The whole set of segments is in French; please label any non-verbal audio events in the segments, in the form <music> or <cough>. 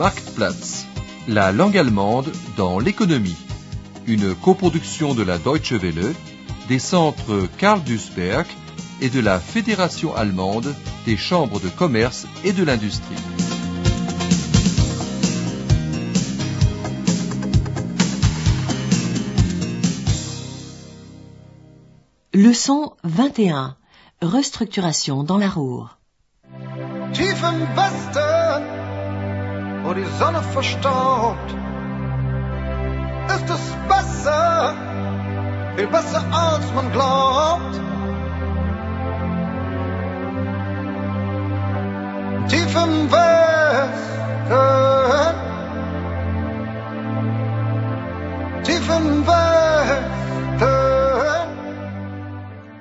Marktplatz, la langue allemande dans l'économie. Une coproduction de la Deutsche Welle, des centres Karl Duisberg et de la Fédération allemande des chambres de commerce et de l'industrie. Leçon 21. Restructuration dans la Ruhr. Wo die Sonne verstaubt, ist es besser, viel besser als man glaubt. Tief im Westen, tief im Westen.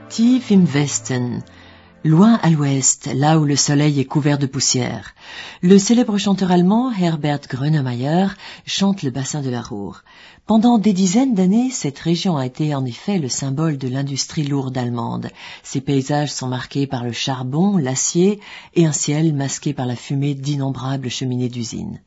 Tief im Westen, loin à l'ouest, là où le soleil est couvert de poussière. Le célèbre chanteur allemand Herbert Grönemeyer chante le bassin de la Ruhr. Pendant des dizaines d'années, cette région a été en effet le symbole de l'industrie lourde allemande. Ses paysages sont marqués par le charbon, l'acier et un ciel masqué par la fumée d'innombrables cheminées d'usines.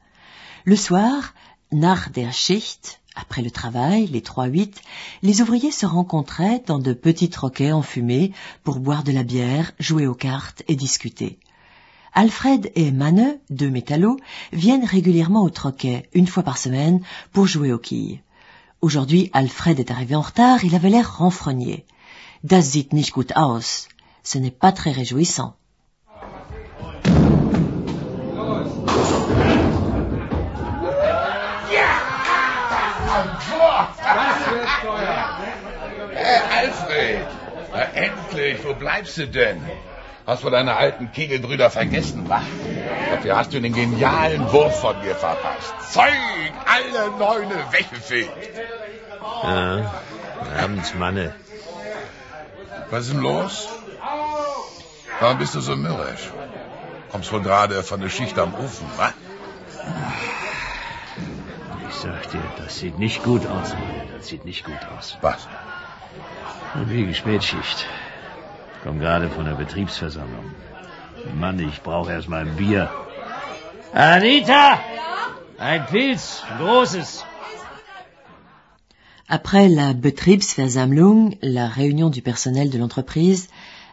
Le soir, nach der Schicht, après le travail, les 3-8, les ouvriers se rencontraient dans de petits troquets enfumés pour boire de la bière, jouer aux cartes et discuter. Alfred et Manne, deux métallos, viennent régulièrement au troquet, une fois par semaine, pour jouer aux quilles. Aujourd'hui, Alfred est arrivé en retard, il avait l'air renfrogné. Das sieht nicht gut aus. Ce n'est pas très réjouissant. Endlich, wo bleibst du denn? Hast du deine alten Kegelbrüder vergessen, wa? Dafür hast du den genialen Wurf von mir verpasst. Zeug, alle Neune weggefegt. Ja, abends, Manne. Was ist denn los? Warum bist du so mürrisch? Kommst wohl gerade von der Schicht am Ofen, wa? Ich sag dir, das sieht nicht gut aus, Manne. Das sieht nicht gut aus. Was? Und wie Spätschicht. Komm gerade von der Betriebsversammlung. Mann, ich brauche erst mal ein Bier. Anita! Ein Pilz, großes. Après la Betriebsversammlung, la réunion du personnel de l'entreprise,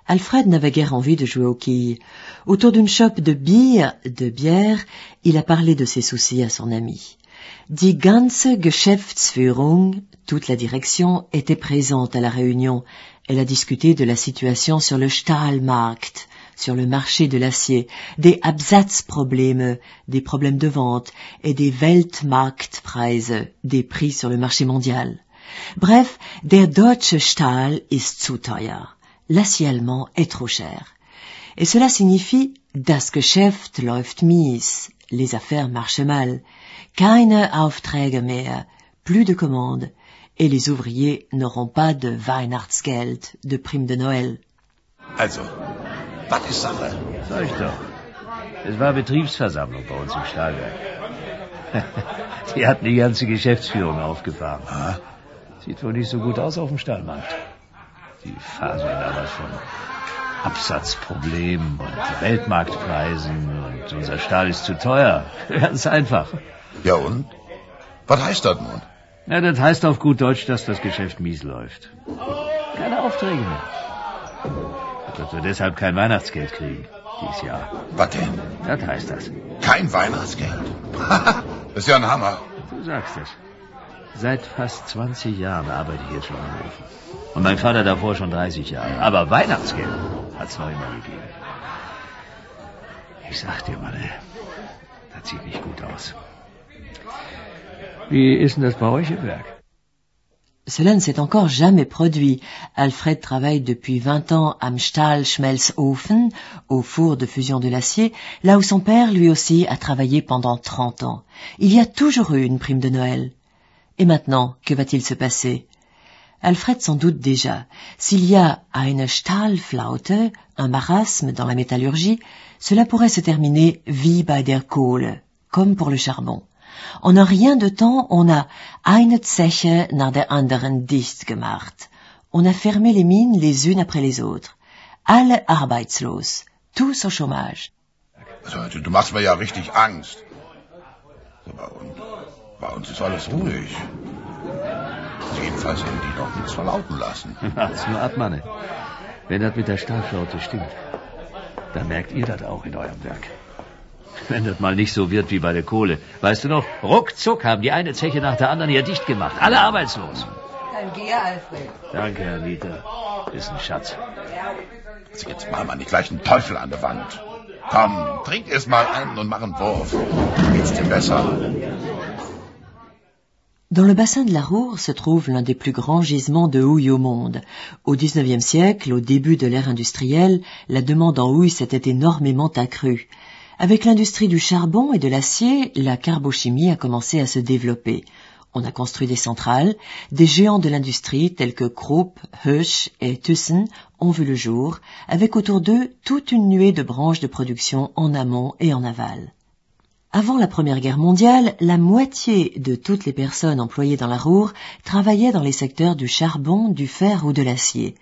Alfred n'avait guère envie de jouer aux quilles. Autour d'une chope de bière, de bière, il a parlé de ses soucis à son ami. Die ganze Geschäftsführung, toute la direction, était présente à la réunion. Elle a discuté de la situation sur le Stahlmarkt, sur le marché de l'acier, des Absatzprobleme, des problèmes de vente, et des Weltmarktpreise, des prix sur le marché mondial. Bref, der deutsche Stahl ist zu teuer. L'acier allemand est trop cher. Et cela signifie das Geschäft läuft mies, les affaires marchent mal. Keine Aufträge mehr, plus de commandes, et les ouvriers n'auront pas de Weihnachtsgeld, de prime de Noël. Also, was ist Sache? Sag ich doch. Es war Betriebsversammlung bei uns im Stahlwerk. <laughs> Die hatten die ganze Geschäftsführung aufgefahren. Sieht wohl nicht so gut aus auf dem Stahlmarkt. Die faseln was von Absatzproblemen und Weltmarktpreisen und unser Stahl ist zu teuer. <laughs> Ganz einfach. Ja und? Was heißt das nun? Ja, das heißt auf gut Deutsch, dass das Geschäft mies läuft. Keine Aufträge mehr. Dass wir deshalb kein Weihnachtsgeld kriegen. Dieses Jahr. Was denn? Das heißt das. Kein Weihnachtsgeld? <laughs> das ist ja ein Hammer. Du sagst es. Seit fast 20 Jahren arbeite ich jetzt schon am Ofen. Und mein Vater davor schon 30 Jahre. Aber Weihnachtsgeld hat's noch immer gegeben. Ich sag dir, Mann, ey, das sieht nicht gut aus. Cela ne s'est encore jamais produit. Alfred travaille depuis 20 ans am Stahlschmelzofen, au four de fusion de l'acier, là où son père, lui aussi, a travaillé pendant 30 ans. Il y a toujours eu une prime de Noël. Et maintenant, que va-t-il se passer? Alfred s'en doute déjà. S'il y a eine Stahlflaute, un marasme dans la métallurgie, cela pourrait se terminer wie bei der Kohle, comme pour le charbon. En un rien de temps, on a eine Zeche nach der anderen dicht gemacht. On a fermé les mines les unes après les autres. Alle arbeitslos, tous au chômage. Also, du, du machst mir ja richtig Angst. Bei uns, bei uns ist alles ruhig. Jedenfalls haben die noch nichts verlauten lassen. <laughs> Wart's nur ab, Manne. Wenn das mit der Stahlflaute stimmt, dann merkt ihr das auch in eurem Werk. Wenn das mal nicht so wird wie bei der Kohle. Weißt du noch, ruckzuck haben die eine Zeche nach der anderen hier dicht gemacht. Alle arbeitslos. Dann geh, Alfred. Danke, Herr Dieter. Ist ein Schatz. Also jetzt mal mal nicht gleich einen Teufel an der Wand. Komm, trink erst mal einen und mach einen Wurf. Geht's dir besser? Dans le bassin de la Roure se trouve l'un des plus grands gisements de houille au monde. Au XIXe siècle, au début de l'ère industrielle, la demande en houille s'était énormément accrue. Avec l'industrie du charbon et de l'acier, la carbochimie a commencé à se développer. On a construit des centrales, des géants de l'industrie tels que Krupp, Hirsch et Thyssen ont vu le jour, avec autour d'eux toute une nuée de branches de production en amont et en aval. Avant la Première Guerre mondiale, la moitié de toutes les personnes employées dans la Roure travaillaient dans les secteurs du charbon, du fer ou de l'acier.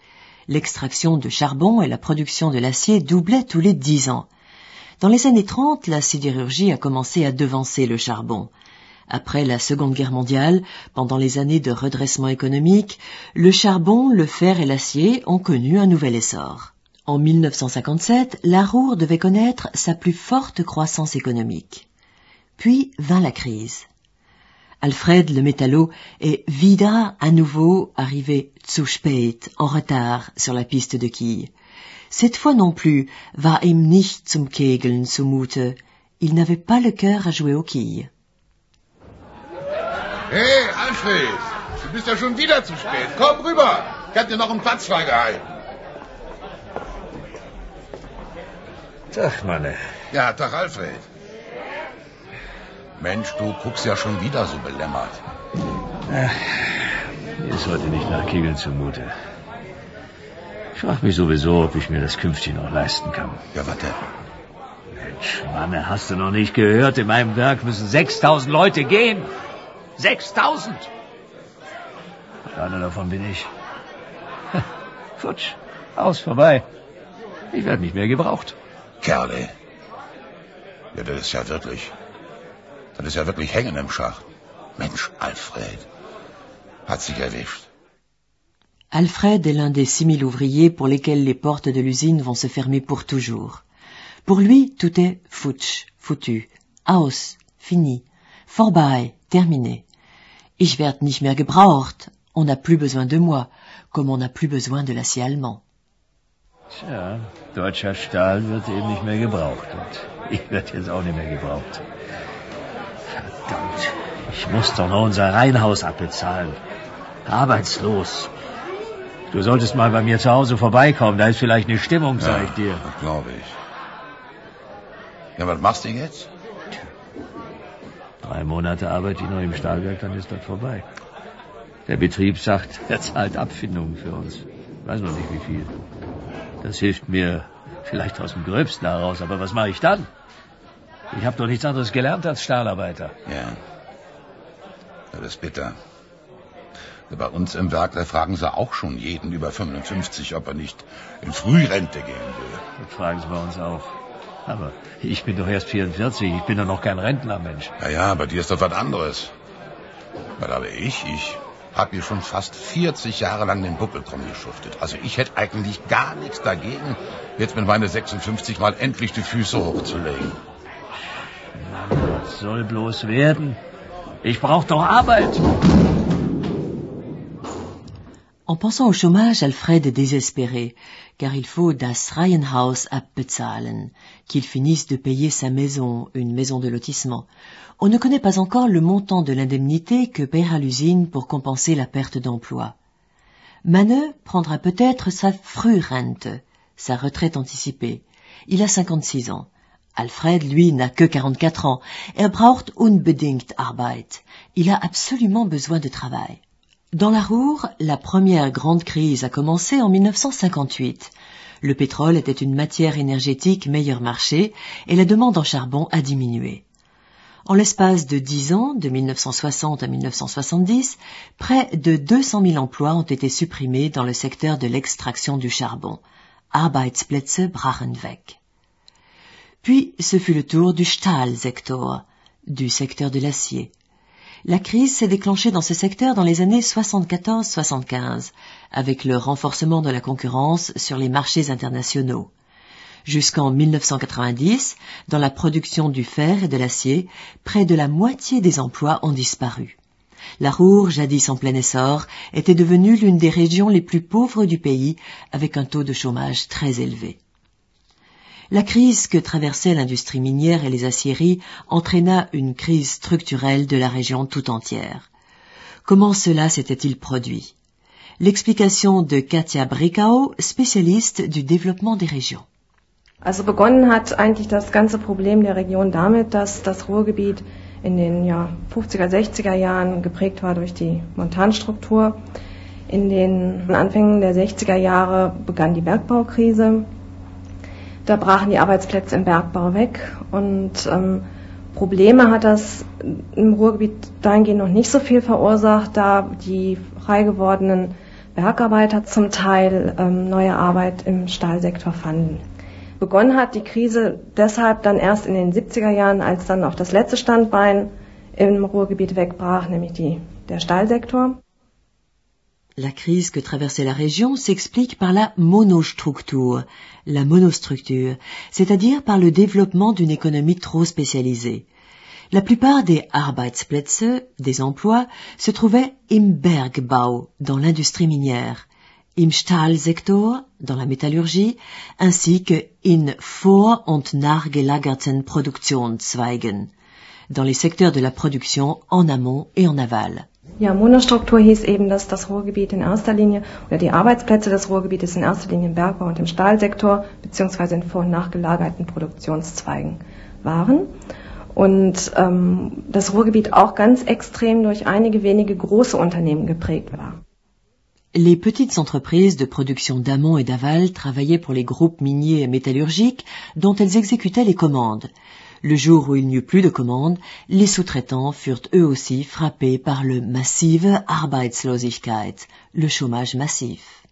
L'extraction de charbon et la production de l'acier doublaient tous les dix ans. Dans les années 30, la sidérurgie a commencé à devancer le charbon. Après la Seconde Guerre mondiale, pendant les années de redressement économique, le charbon, le fer et l'acier ont connu un nouvel essor. En 1957, la Roure devait connaître sa plus forte croissance économique. Puis vint la crise. Alfred le métallo est vida à nouveau arrivé spät, en retard, sur la piste de quilles. Cette fois non plus war ihm nicht zum Kegeln zumute. Il n'avait pas le cœur à jouer aux quilles. Hey, Alfred, du bist ja schon wieder zu spät. Komm rüber. Ich hab dir noch einen Platz freigehalten. Tag, Manne. Ja, Tag, Alfred. Mensch, du guckst ja schon wieder so belämmert. Mir ist heute nicht nach Kegeln zumute. Ich frage mich sowieso, ob ich mir das künftig noch leisten kann. Ja, warte. Mensch, Manne, hast du noch nicht gehört? In meinem Werk müssen 6000 Leute gehen. 6000! Und einer davon bin ich. <laughs> Futsch, aus, vorbei. Ich werde nicht mehr gebraucht. Kerle. Ja, das ist ja wirklich. Das ist ja wirklich hängen im Schacht. Mensch, Alfred. Hat sich erwischt. Alfred est l'un des 6000 ouvriers pour lesquels les portes de l'usine vont se fermer pour toujours. Pour lui, tout est futsch, foutu, aus, fini, vorbei, terminé. Ich werd nicht mehr gebraucht. On n'a plus besoin de moi, comme on n'a plus besoin de l'acier allemand. Tja, deutscher Stahl wird eben nicht mehr gebraucht. Und ich werde jetzt auch nicht mehr gebraucht. Verdammt, ich muss doch noch unser Reihenhaus abbezahlen. Arbeitslos. Du solltest mal bei mir zu Hause vorbeikommen. Da ist vielleicht eine Stimmung, sag ich dir. Das glaube ich. Ja, was machst du jetzt? Drei Monate arbeite ich noch im Stahlwerk, dann ist das vorbei. Der Betrieb sagt, <laughs> er zahlt Abfindungen für uns. Weiß noch nicht wie viel. Das hilft mir vielleicht aus dem Gröbsten heraus, aber was mache ich dann? Ich habe doch nichts anderes gelernt als Stahlarbeiter. Ja. Das ist bitter. Bei uns im Werk, da fragen sie auch schon jeden über 55, ob er nicht in Frührente gehen will. Das fragen sie bei uns auch. Aber ich bin doch erst 44, ich bin doch noch kein Rentner, Mensch. Ja, ja, bei dir ist das was anderes. Weil aber ich, ich habe hier schon fast 40 Jahre lang den Buckel drum geschuftet. Also ich hätte eigentlich gar nichts dagegen, jetzt mit meine 56 mal endlich die Füße hochzulegen. Mann, was soll bloß werden? Ich brauche doch Arbeit. En pensant au chômage, Alfred est désespéré, car il faut das Reihenhaus abbezahlen, qu'il finisse de payer sa maison, une maison de lotissement. On ne connaît pas encore le montant de l'indemnité que paiera l'usine pour compenser la perte d'emploi. Manne prendra peut-être sa Frührente, sa retraite anticipée. Il a 56 ans. Alfred, lui, n'a que 44 ans. Er braucht unbedingt Arbeit. Il a absolument besoin de travail. Dans la Roure, la première grande crise a commencé en 1958. Le pétrole était une matière énergétique meilleur marché et la demande en charbon a diminué. En l'espace de dix ans, de 1960 à 1970, près de 200 000 emplois ont été supprimés dans le secteur de l'extraction du charbon. Arbeitsplätze brachen weg. Puis ce fut le tour du Stahlsektor. du secteur de l'acier. La crise s'est déclenchée dans ce secteur dans les années 74-75, avec le renforcement de la concurrence sur les marchés internationaux. Jusqu'en 1990, dans la production du fer et de l'acier, près de la moitié des emplois ont disparu. La Roure, jadis en plein essor, était devenue l'une des régions les plus pauvres du pays, avec un taux de chômage très élevé. La crise que traversait l'industrie minière et les aciéries entraîna une crise structurelle de la région tout entière. Comment cela s'était-il produit? L'explication de Katia Brikau, spécialiste du développement des régions. Also begonnen hat eigentlich das ganze Problem der Region damit, dass das Ruhrgebiet in den ja, 50er, 60er Jahren geprägt war durch die Montanstruktur. In den Anfängen der 60er Jahre begann die Bergbaukrise. Da brachen die Arbeitsplätze im Bergbau weg und ähm, Probleme hat das im Ruhrgebiet dahingehend noch nicht so viel verursacht, da die frei gewordenen Bergarbeiter zum Teil ähm, neue Arbeit im Stahlsektor fanden. Begonnen hat die Krise deshalb dann erst in den 70er Jahren, als dann auch das letzte Standbein im Ruhrgebiet wegbrach, nämlich die, der Stahlsektor. La crise que traversait la région s'explique par la monostructure, la monostructure, c'est-à-dire par le développement d'une économie trop spécialisée. La plupart des Arbeitsplätze, des emplois, se trouvaient im Bergbau, dans l'industrie minière im Stahlsektor, dans la métallurgie, ainsi que in vor- und nachgelagerten Produktionszweigen, dans les secteurs de la production en amont et en aval. Ja, Monostruktur hieß eben, dass das Ruhrgebiet in erster Linie oder die Arbeitsplätze des Ruhrgebietes in erster Linie im Bergbau und im Stahlsektor beziehungsweise in vor- und nachgelagerten Produktionszweigen waren. Und ähm, das Ruhrgebiet auch ganz extrem durch einige wenige große Unternehmen geprägt war. Les petites entreprises de production d'amont et d'aval travaillaient pour les groupes miniers et métallurgiques dont elles exécutaient les commandes. Le jour où il n'y eut plus de commandes, les sous-traitants furent eux aussi frappés par le massive Arbeitslosigkeit, le chômage massif.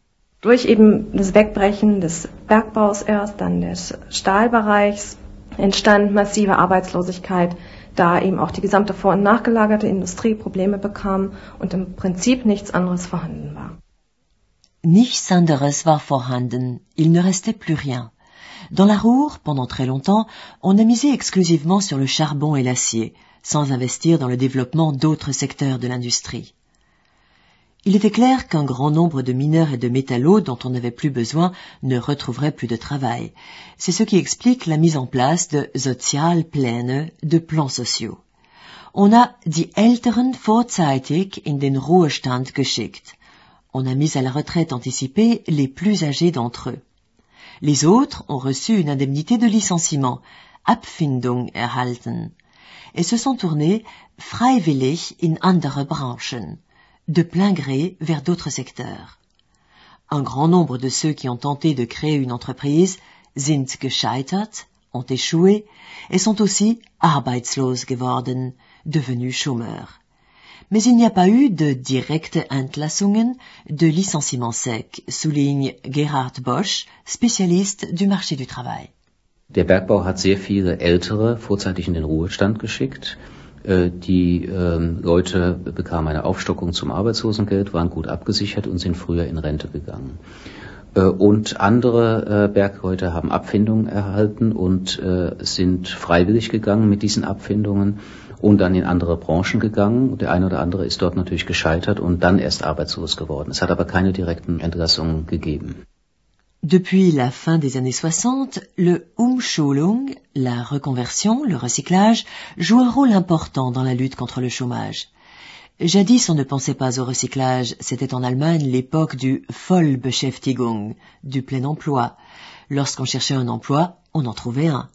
Durch eben das Wegbrechen des Bergbaus erst, dann des Stahlbereichs, entstand massive Arbeitslosigkeit, da eben auch die gesamte vor- und nachgelagerte Industrie Probleme bekam und im Prinzip nichts anderes vorhanden war. Nichts anderes war vorhanden, il ne restait plus rien. Dans la Roure, pendant très longtemps, on a misé exclusivement sur le charbon et l'acier, sans investir dans le développement d'autres secteurs de l'industrie. Il était clair qu'un grand nombre de mineurs et de métallos dont on n'avait plus besoin ne retrouveraient plus de travail. C'est ce qui explique la mise en place de Sozialpläne, de plans sociaux. On a die Älteren vorzeitig in den Ruhestand geschickt. On a mis à la retraite anticipée les plus âgés d'entre eux. Les autres ont reçu une indemnité de licenciement, Abfindung erhalten, et se sont tournés freiwillig in andere Branchen, de plein gré vers d'autres secteurs. Un grand nombre de ceux qui ont tenté de créer une entreprise sind gescheitert, ont échoué, et sont aussi arbeitslos geworden, devenus chômeurs mais il n'y a pas eu de direkte Entlassungen, de licenciements secs, souligne Gerhard Bosch, spécialiste du marché du travail. Der Bergbau hat sehr viele Ältere vorzeitig in den Ruhestand geschickt. Die Leute bekamen eine Aufstockung zum Arbeitslosengeld, waren gut abgesichert und sind früher in Rente gegangen. Und andere Bergleute haben Abfindungen erhalten und sind freiwillig gegangen mit diesen Abfindungen und dann in andere Branchen gegangen. Der eine oder andere ist dort natürlich gescheitert und dann erst arbeitslos geworden. Es hat aber keine direkten Entlassungen gegeben. Depuis la fin des années 60, le Umschulung, la reconversion, le recyclage, joue un rôle important dans la lutte contre le chômage. Jadis, on ne pensait pas au recyclage. C'était en Allemagne l'époque du Vollbeschäftigung, du plein emploi. Lorsqu'on cherchait un emploi, on en trouvait un.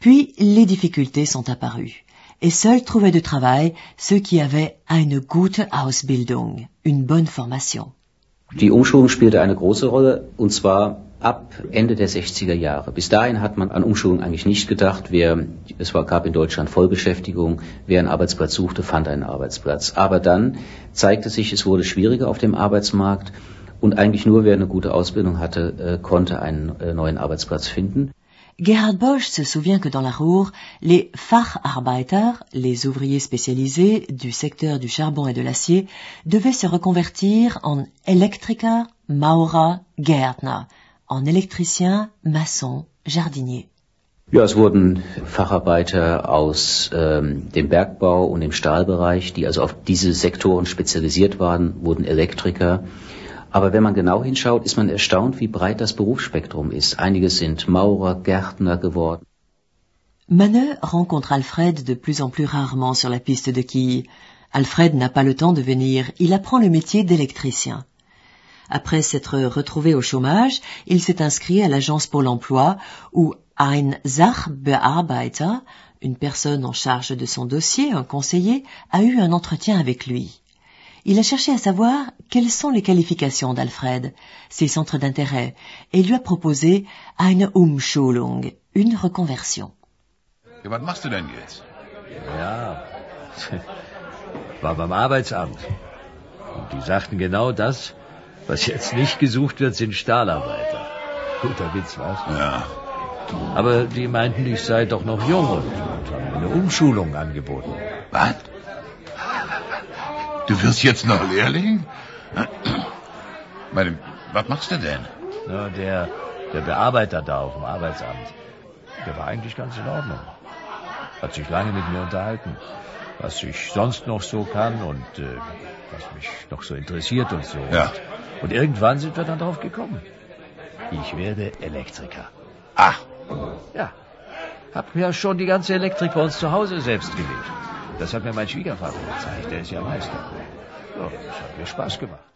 Puis, les difficultés sont apparues. Et seuls trouvaient du travail ceux qui avaient eine gute Ausbildung, une bonne formation. Die Umschulung spielte eine große Rolle, und zwar ab Ende der 60er Jahre. Bis dahin hat man an Umschulung eigentlich nicht gedacht. Wer, es gab in Deutschland Vollbeschäftigung. Wer einen Arbeitsplatz suchte, fand einen Arbeitsplatz. Aber dann zeigte sich, es wurde schwieriger auf dem Arbeitsmarkt. Und eigentlich nur wer eine gute Ausbildung hatte, konnte einen neuen Arbeitsplatz finden. Gerhard Bosch se souvient que dans la Ruhr, les Facharbeiter, les ouvriers spécialisés du secteur du charbon et de l'acier, devaient se reconvertir en Elektriker, Maurer, Gärtner, en électricien, maçon, jardinier. Ja, es wurden Facharbeiter aus ähm, dem Bergbau und dem Stahlbereich, die also auf diese Sektoren spezialisiert waren, wurden Elektriker. Aber wenn man genau hinschaut, ist man erstaunt, wie breit das Berufsspektrum ist. Einige sind Maurer, Gärtner geworden. Maneux rencontre Alfred de plus en plus rarement sur la piste de quilles. Alfred n'a pas le temps de venir, il apprend le métier d'électricien. Après s'être retrouvé au chômage, il s'est inscrit à l'agence Pôle emploi où ein Sachbearbeiter, une personne en charge de son dossier, un conseiller, a eu un entretien avec lui. Il a cherché à savoir quelles sont les qualifications d'Alfred, ses centres d'intérêt, et lui a proposé eine Umschulung, une reconversion. Ja, was machst du denn jetzt? Ja, war beim Arbeitsamt. Und die sagten genau das, was jetzt nicht gesucht wird, sind Stahlarbeiter. Guter Witz, was? Ja. Aber die meinten, ich sei doch noch jung und, und haben mir eine Umschulung angeboten. Was? Du wirst jetzt noch Lehrling? Meine, was machst du denn? Na, der, der Bearbeiter da auf dem Arbeitsamt, der war eigentlich ganz in Ordnung. Hat sich lange mit mir unterhalten, was ich sonst noch so kann und äh, was mich noch so interessiert und so. Ja. Und irgendwann sind wir dann drauf gekommen. Ich werde Elektriker. Ah, Ja, hab ja schon die ganze Elektrik bei uns zu Hause selbst gelegt. Das hat mir mein Schwiegervater gezeigt, der ist ja Meister. Ja, das hat mir Spaß gemacht.